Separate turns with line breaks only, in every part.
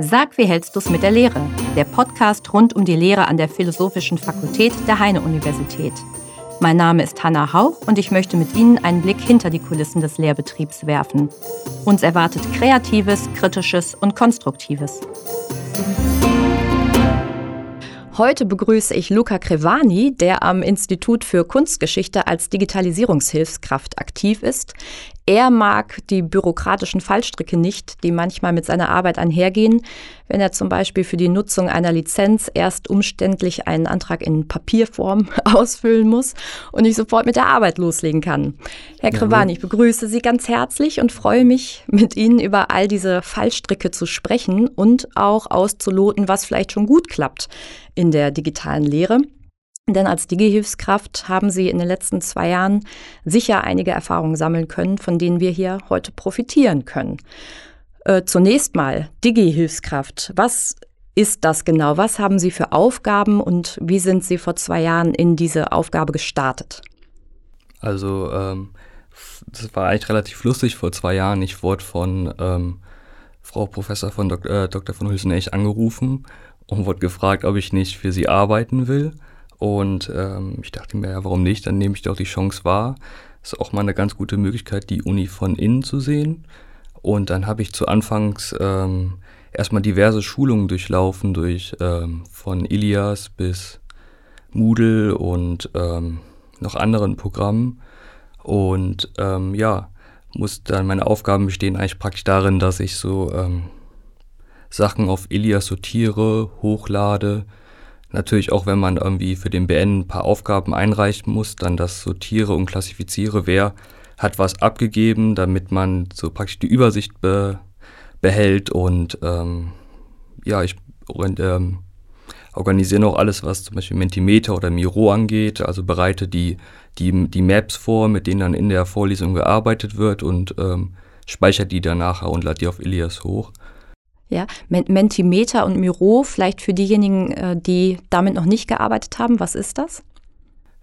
Sag, wie hältst du's mit der Lehre? Der Podcast rund um die Lehre an der Philosophischen Fakultät der Heine-Universität. Mein Name ist Hanna Hauch und ich möchte mit Ihnen einen Blick hinter die Kulissen des Lehrbetriebs werfen. Uns erwartet Kreatives, Kritisches und Konstruktives. Heute begrüße ich Luca Crevani, der am Institut für Kunstgeschichte als Digitalisierungshilfskraft aktiv ist. Er mag die bürokratischen Fallstricke nicht, die manchmal mit seiner Arbeit einhergehen, wenn er zum Beispiel für die Nutzung einer Lizenz erst umständlich einen Antrag in Papierform ausfüllen muss und nicht sofort mit der Arbeit loslegen kann. Herr Krewani, ich begrüße Sie ganz herzlich und freue mich, mit Ihnen über all diese Fallstricke zu sprechen und auch auszuloten, was vielleicht schon gut klappt in der digitalen Lehre. Denn als Digi-Hilfskraft haben Sie in den letzten zwei Jahren sicher einige Erfahrungen sammeln können, von denen wir hier heute profitieren können. Äh, zunächst mal Digi-Hilfskraft. Was ist das genau? Was haben Sie für Aufgaben und wie sind Sie vor zwei Jahren in diese Aufgabe gestartet?
Also, ähm, das war eigentlich relativ lustig vor zwei Jahren. Ich wurde von ähm, Frau Professor von Dok äh, Dr. von Hülsen-Ech angerufen und wurde gefragt, ob ich nicht für sie arbeiten will. Und ähm, ich dachte mir, ja, warum nicht? Dann nehme ich doch die Chance wahr. Ist auch mal eine ganz gute Möglichkeit, die Uni von innen zu sehen. Und dann habe ich zu Anfangs ähm, erstmal diverse Schulungen durchlaufen, durch ähm, von Ilias bis Moodle und ähm, noch anderen Programmen. Und ähm, ja, muss dann meine Aufgaben bestehen eigentlich praktisch darin, dass ich so ähm, Sachen auf Ilias sortiere, hochlade, Natürlich auch, wenn man irgendwie für den BN ein paar Aufgaben einreichen muss, dann das sortiere und klassifiziere, wer hat was abgegeben, damit man so praktisch die Übersicht be behält und ähm, ja, ich ähm, organisiere noch alles, was zum Beispiel Mentimeter oder Miro angeht, also bereite die, die, die Maps vor, mit denen dann in der Vorlesung gearbeitet wird und ähm, speichere die dann nachher und lade die auf Ilias hoch.
Ja, Mentimeter und Miro, vielleicht für diejenigen, äh, die damit noch nicht gearbeitet haben, was ist das?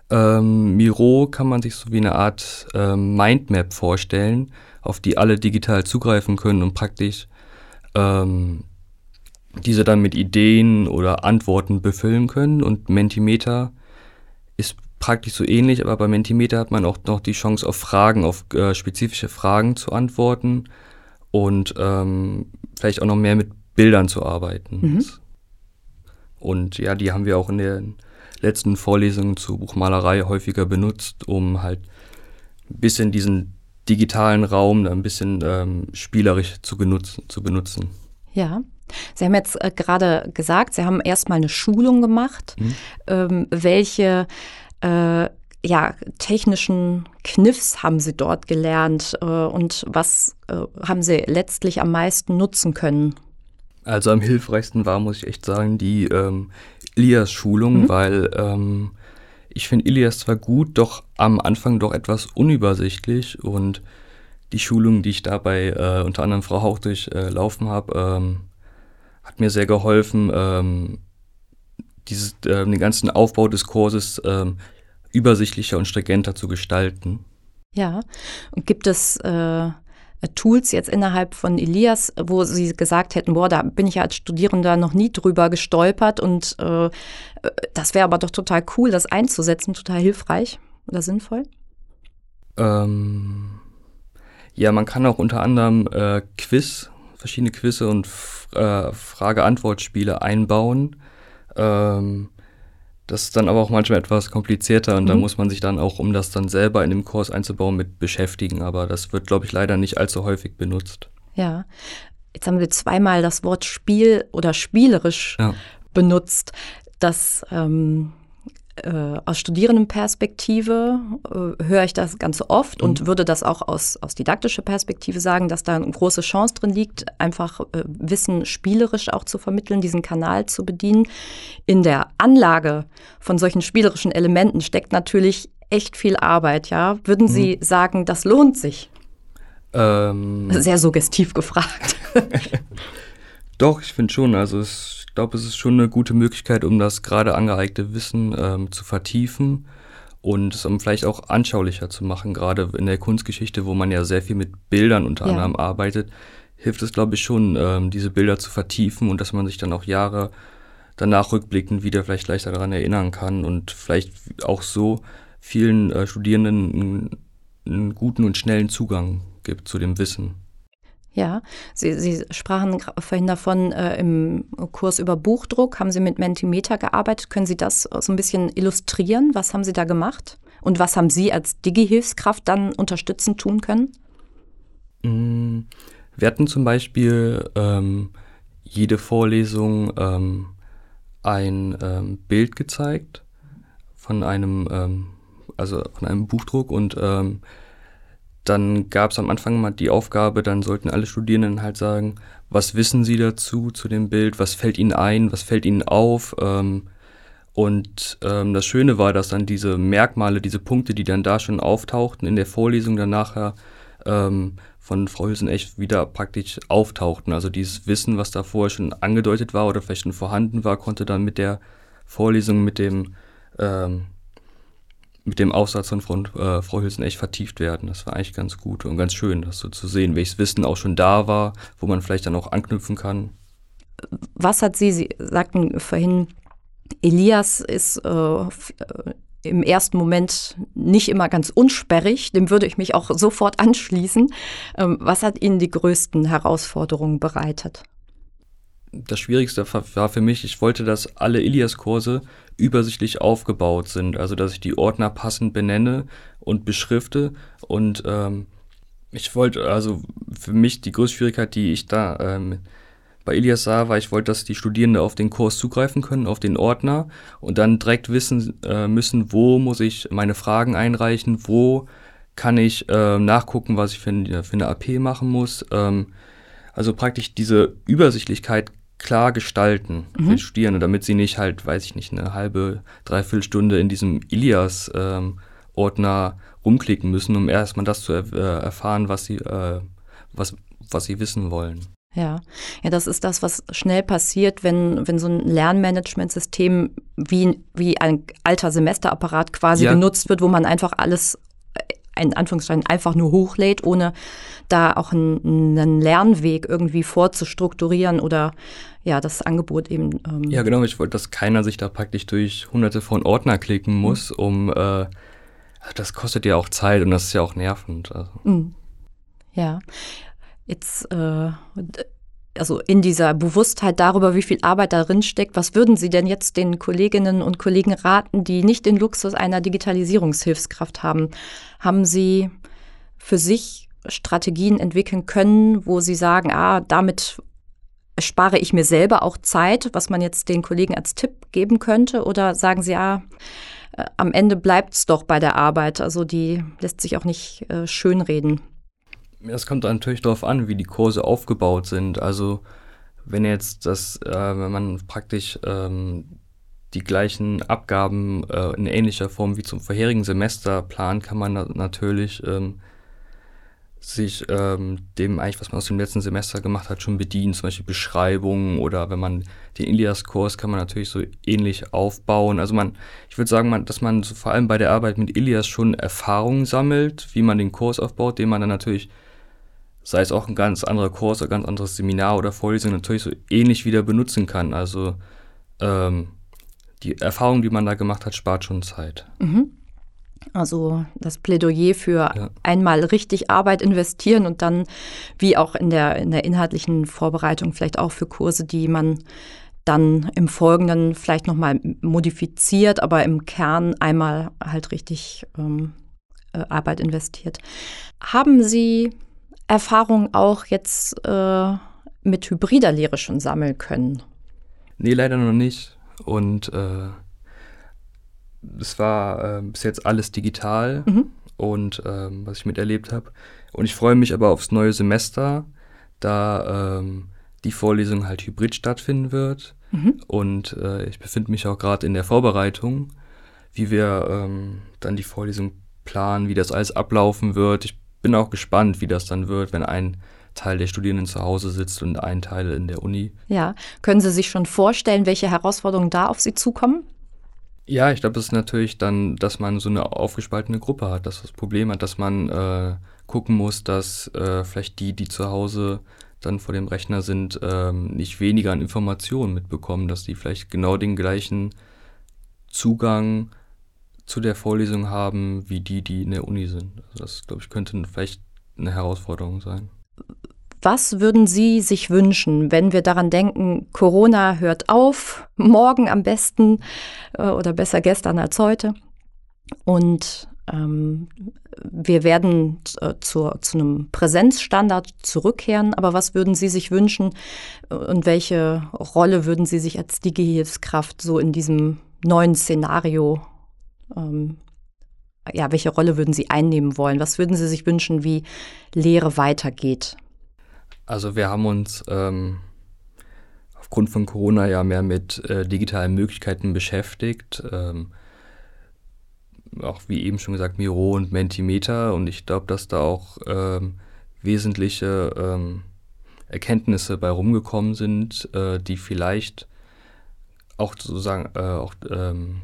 Ähm, Miro kann man sich so wie eine Art ähm, Mindmap vorstellen, auf die alle digital zugreifen können und praktisch ähm, diese dann mit Ideen oder Antworten befüllen können. Und Mentimeter ist praktisch so ähnlich, aber bei Mentimeter hat man auch noch die Chance, auf Fragen, auf äh, spezifische Fragen zu antworten und ähm, vielleicht auch noch mehr mit Bildern zu arbeiten. Mhm. Und ja, die haben wir auch in den letzten Vorlesungen zur Buchmalerei häufiger benutzt, um halt ein bisschen diesen digitalen Raum ein bisschen ähm, spielerisch zu, genutzen, zu benutzen.
Ja. Sie haben jetzt äh, gerade gesagt, Sie haben erstmal eine Schulung gemacht. Mhm. Ähm, welche äh, ja, technischen Kniffs haben Sie dort gelernt äh, und was äh, haben Sie letztlich am meisten nutzen können?
Also am hilfreichsten war, muss ich echt sagen, die ähm, Ilias-Schulung, mhm. weil ähm, ich finde Ilias zwar gut, doch am Anfang doch etwas unübersichtlich und die Schulung, die ich dabei äh, unter anderem Frau Hauch durchlaufen habe, ähm, hat mir sehr geholfen, ähm, dieses, äh, den ganzen Aufbau des Kurses ähm, übersichtlicher und stringenter zu gestalten.
Ja, und gibt es äh, Tools jetzt innerhalb von Elias, wo Sie gesagt hätten, boah, da bin ich ja als Studierender noch nie drüber gestolpert und äh, das wäre aber doch total cool, das einzusetzen, total hilfreich oder sinnvoll?
Ähm, ja, man kann auch unter anderem äh, Quiz, verschiedene Quizze und äh, Frage-Antwort-Spiele einbauen. Ähm, das ist dann aber auch manchmal etwas komplizierter und mhm. da muss man sich dann auch, um das dann selber in dem Kurs einzubauen, mit beschäftigen. Aber das wird, glaube ich, leider nicht allzu häufig benutzt.
Ja. Jetzt haben wir zweimal das Wort Spiel oder spielerisch ja. benutzt. Das ähm, äh, aus Studierendenperspektive äh, höre ich das ganz oft mhm. und würde das auch aus, aus didaktischer Perspektive sagen, dass da eine große Chance drin liegt, einfach äh, Wissen spielerisch auch zu vermitteln, diesen Kanal zu bedienen. In der Anlage von solchen spielerischen Elementen steckt natürlich echt viel Arbeit, ja. Würden Sie mhm. sagen, das lohnt sich? Ähm, Sehr suggestiv gefragt.
Doch, ich finde schon. Also es ich glaube, es ist schon eine gute Möglichkeit, um das gerade angeeignete Wissen ähm, zu vertiefen und es um vielleicht auch anschaulicher zu machen, gerade in der Kunstgeschichte, wo man ja sehr viel mit Bildern unter ja. anderem arbeitet, hilft es, glaube ich, schon, ähm, diese Bilder zu vertiefen und dass man sich dann auch Jahre danach rückblickend wieder vielleicht leichter daran erinnern kann und vielleicht auch so vielen äh, Studierenden einen, einen guten und schnellen Zugang gibt zu dem Wissen.
Ja, Sie, Sie sprachen vorhin davon, äh, im Kurs über Buchdruck haben Sie mit Mentimeter gearbeitet. Können Sie das so ein bisschen illustrieren? Was haben Sie da gemacht? Und was haben Sie als Digi-Hilfskraft dann unterstützend tun können?
Mm, wir hatten zum Beispiel ähm, jede Vorlesung ähm, ein ähm, Bild gezeigt von einem, ähm, also von einem Buchdruck und ähm, dann gab es am Anfang mal die Aufgabe, dann sollten alle Studierenden halt sagen, was wissen sie dazu, zu dem Bild, was fällt ihnen ein, was fällt ihnen auf. Ähm, und ähm, das Schöne war, dass dann diese Merkmale, diese Punkte, die dann da schon auftauchten in der Vorlesung, dann nachher ähm, von Frau Hülsen echt wieder praktisch auftauchten. Also dieses Wissen, was da vorher schon angedeutet war oder vielleicht schon vorhanden war, konnte dann mit der Vorlesung, mit dem ähm, mit dem Aufsatz von Frau, äh, Frau Hülsen echt vertieft werden. Das war eigentlich ganz gut und ganz schön, das so zu sehen, welches Wissen auch schon da war, wo man vielleicht dann auch anknüpfen kann.
Was hat Sie, Sie sagten vorhin, Elias ist äh, im ersten Moment nicht immer ganz unsperrig, dem würde ich mich auch sofort anschließen. Ähm, was hat Ihnen die größten Herausforderungen bereitet?
das Schwierigste war für mich, ich wollte, dass alle Ilias-Kurse übersichtlich aufgebaut sind. Also, dass ich die Ordner passend benenne und beschrifte. Und ähm, ich wollte, also für mich die größte Schwierigkeit, die ich da ähm, bei Ilias sah, war, ich wollte, dass die Studierenden auf den Kurs zugreifen können, auf den Ordner und dann direkt wissen äh, müssen, wo muss ich meine Fragen einreichen, wo kann ich äh, nachgucken, was ich für, für eine AP machen muss. Ähm, also praktisch diese Übersichtlichkeit klar gestalten mhm. für Studierende, damit sie nicht halt, weiß ich nicht, eine halbe, dreiviertel Stunde in diesem Ilias-Ordner ähm, rumklicken müssen, um erstmal das zu er äh, erfahren, was sie, äh, was, was sie wissen wollen.
Ja, ja, das ist das, was schnell passiert, wenn, wenn so ein Lernmanagementsystem wie, wie ein alter Semesterapparat quasi ja. genutzt wird, wo man einfach alles in Anführungszeichen einfach nur hochlädt, ohne da auch einen, einen Lernweg irgendwie vorzustrukturieren oder ja, das Angebot eben.
Ähm ja, genau, ich wollte, dass keiner sich da praktisch durch hunderte von Ordner klicken mhm. muss, mhm. um äh, das kostet ja auch Zeit und das ist ja auch nervend. Also. Mhm.
Ja. Jetzt äh, also in dieser Bewusstheit darüber, wie viel Arbeit darin steckt, was würden Sie denn jetzt den Kolleginnen und Kollegen raten, die nicht den Luxus einer Digitalisierungshilfskraft haben? Haben Sie für sich Strategien entwickeln können, wo Sie sagen, ah, damit spare ich mir selber auch Zeit, was man jetzt den Kollegen als Tipp geben könnte? Oder sagen Sie, ah, am Ende bleibt es doch bei der Arbeit, also die lässt sich auch nicht äh, schönreden?
Es kommt natürlich darauf an, wie die Kurse aufgebaut sind. Also wenn jetzt das, äh, wenn man praktisch ähm, die gleichen Abgaben äh, in ähnlicher Form wie zum vorherigen Semester plant, kann man na natürlich ähm, sich ähm, dem eigentlich, was man aus dem letzten Semester gemacht hat, schon bedienen. Zum Beispiel Beschreibungen oder wenn man den Ilias-Kurs kann man natürlich so ähnlich aufbauen. Also man, ich würde sagen, man, dass man so vor allem bei der Arbeit mit Ilias schon Erfahrungen sammelt, wie man den Kurs aufbaut, den man dann natürlich sei es auch ein ganz anderer Kurs oder ganz anderes Seminar oder Vorlesung, natürlich so ähnlich wieder benutzen kann. Also ähm, die Erfahrung, die man da gemacht hat, spart schon Zeit. Mhm.
Also das Plädoyer für ja. einmal richtig Arbeit investieren und dann, wie auch in der, in der inhaltlichen Vorbereitung, vielleicht auch für Kurse, die man dann im Folgenden vielleicht nochmal modifiziert, aber im Kern einmal halt richtig ähm, äh, Arbeit investiert. Haben Sie Erfahrung auch jetzt äh, mit hybrider Lehre schon sammeln können?
Nee, leider noch nicht. Und äh, es war äh, bis jetzt alles digital mhm. und ähm, was ich miterlebt habe. Und ich freue mich aber aufs neue Semester, da ähm, die Vorlesung halt hybrid stattfinden wird. Mhm. Und äh, ich befinde mich auch gerade in der Vorbereitung, wie wir ähm, dann die Vorlesung planen, wie das alles ablaufen wird. Ich bin auch gespannt, wie das dann wird, wenn ein Teil der Studierenden zu Hause sitzt und ein Teil in der Uni.
Ja, können Sie sich schon vorstellen, welche Herausforderungen da auf Sie zukommen?
Ja, ich glaube, es ist natürlich dann, dass man so eine aufgespaltene Gruppe hat, dass das Problem hat, dass man äh, gucken muss, dass äh, vielleicht die, die zu Hause dann vor dem Rechner sind, ähm, nicht weniger an Informationen mitbekommen, dass die vielleicht genau den gleichen Zugang zu der Vorlesung haben, wie die, die in der Uni sind. Also das, glaube ich, könnte vielleicht eine Herausforderung sein.
Was würden Sie sich wünschen, wenn wir daran denken, Corona hört auf, morgen am besten äh, oder besser gestern als heute? Und ähm, wir werden äh, zu, zu einem Präsenzstandard zurückkehren, aber was würden Sie sich wünschen und welche Rolle würden Sie sich als Digi-Hilfskraft so in diesem neuen Szenario, ähm, ja, welche Rolle würden Sie einnehmen wollen? Was würden Sie sich wünschen, wie Lehre weitergeht?
Also wir haben uns ähm, aufgrund von Corona ja mehr mit äh, digitalen Möglichkeiten beschäftigt. Ähm, auch wie eben schon gesagt, Miro und Mentimeter. Und ich glaube, dass da auch ähm, wesentliche ähm, Erkenntnisse bei rumgekommen sind, äh, die vielleicht auch sozusagen äh, auch ähm,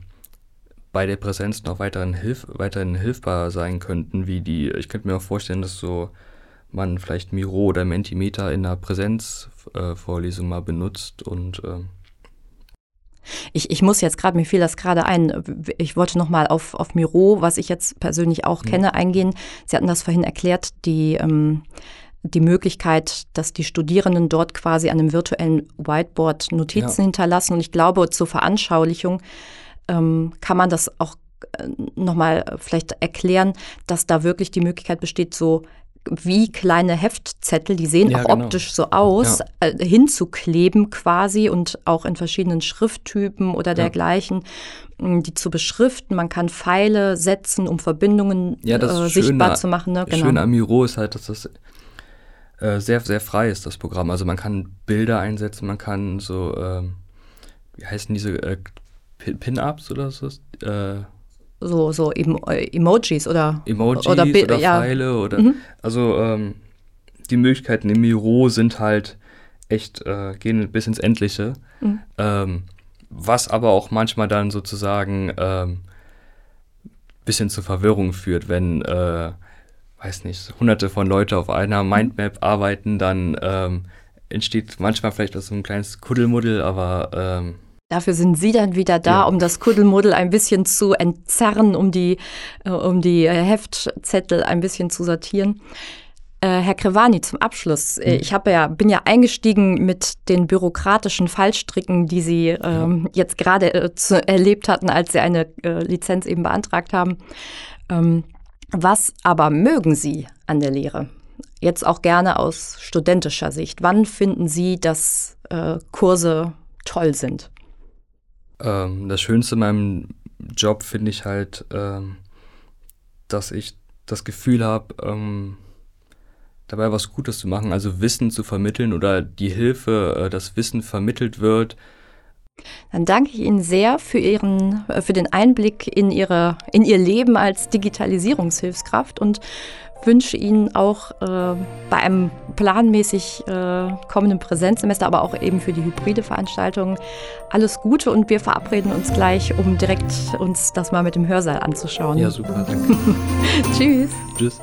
bei der Präsenz noch weiterhin, hilf weiterhin hilfbar sein könnten, wie die, ich könnte mir auch vorstellen, dass so man vielleicht Miro oder Mentimeter in einer Präsenzvorlesung äh, mal benutzt und äh,
ich, ich muss jetzt gerade, mir fiel das gerade ein, ich wollte nochmal auf, auf Miro, was ich jetzt persönlich auch mhm. kenne, eingehen. Sie hatten das vorhin erklärt, die, ähm, die Möglichkeit, dass die Studierenden dort quasi an einem virtuellen Whiteboard Notizen ja. hinterlassen. Und ich glaube, zur Veranschaulichung ähm, kann man das auch äh, nochmal vielleicht erklären, dass da wirklich die Möglichkeit besteht, so wie kleine Heftzettel, die sehen ja, auch genau. optisch so aus, ja. äh, hinzukleben quasi und auch in verschiedenen Schrifttypen oder dergleichen, ja. die zu beschriften. Man kann Pfeile setzen, um Verbindungen
äh,
sichtbar Schöne, zu machen.
Ne? Genau. Schön am Miro ist halt, dass das äh, sehr, sehr frei ist, das Programm. Also man kann Bilder einsetzen, man kann so, ähm, wie heißen diese äh, Pin-Ups oder so? Äh,
so, so Emojis oder
Emojis oder, oder ja. Pfeile oder mhm. also ähm, die Möglichkeiten im Miro sind halt echt äh, gehen bis ins Endliche. Mhm. Ähm, was aber auch manchmal dann sozusagen ähm, bisschen zur Verwirrung führt, wenn äh, weiß nicht, hunderte von Leute auf einer Mindmap arbeiten, dann ähm, entsteht manchmal vielleicht so ein kleines Kuddelmuddel, aber ähm,
Dafür sind Sie dann wieder da, ja. um das Kuddelmuddel ein bisschen zu entzerren, um die, äh, um die äh, Heftzettel ein bisschen zu sortieren. Äh, Herr Krevani, zum Abschluss. Mhm. Ich habe ja, bin ja eingestiegen mit den bürokratischen Fallstricken, die Sie ähm, jetzt gerade äh, erlebt hatten, als Sie eine äh, Lizenz eben beantragt haben. Ähm, was aber mögen Sie an der Lehre? Jetzt auch gerne aus studentischer Sicht. Wann finden Sie, dass äh, Kurse toll sind?
Ähm, das Schönste in meinem Job finde ich halt, ähm, dass ich das Gefühl habe, ähm, dabei was Gutes zu machen, also Wissen zu vermitteln oder die Hilfe, äh, dass Wissen vermittelt wird.
Dann danke ich Ihnen sehr für Ihren, äh, für den Einblick in Ihre, in Ihr Leben als Digitalisierungshilfskraft und wünsche Ihnen auch äh, bei einem planmäßig äh, kommenden Präsenzsemester, aber auch eben für die hybride Veranstaltung alles Gute und wir verabreden uns gleich, um direkt uns das mal mit dem Hörsaal anzuschauen.
Ja, super, danke.
Tschüss.
Tschüss.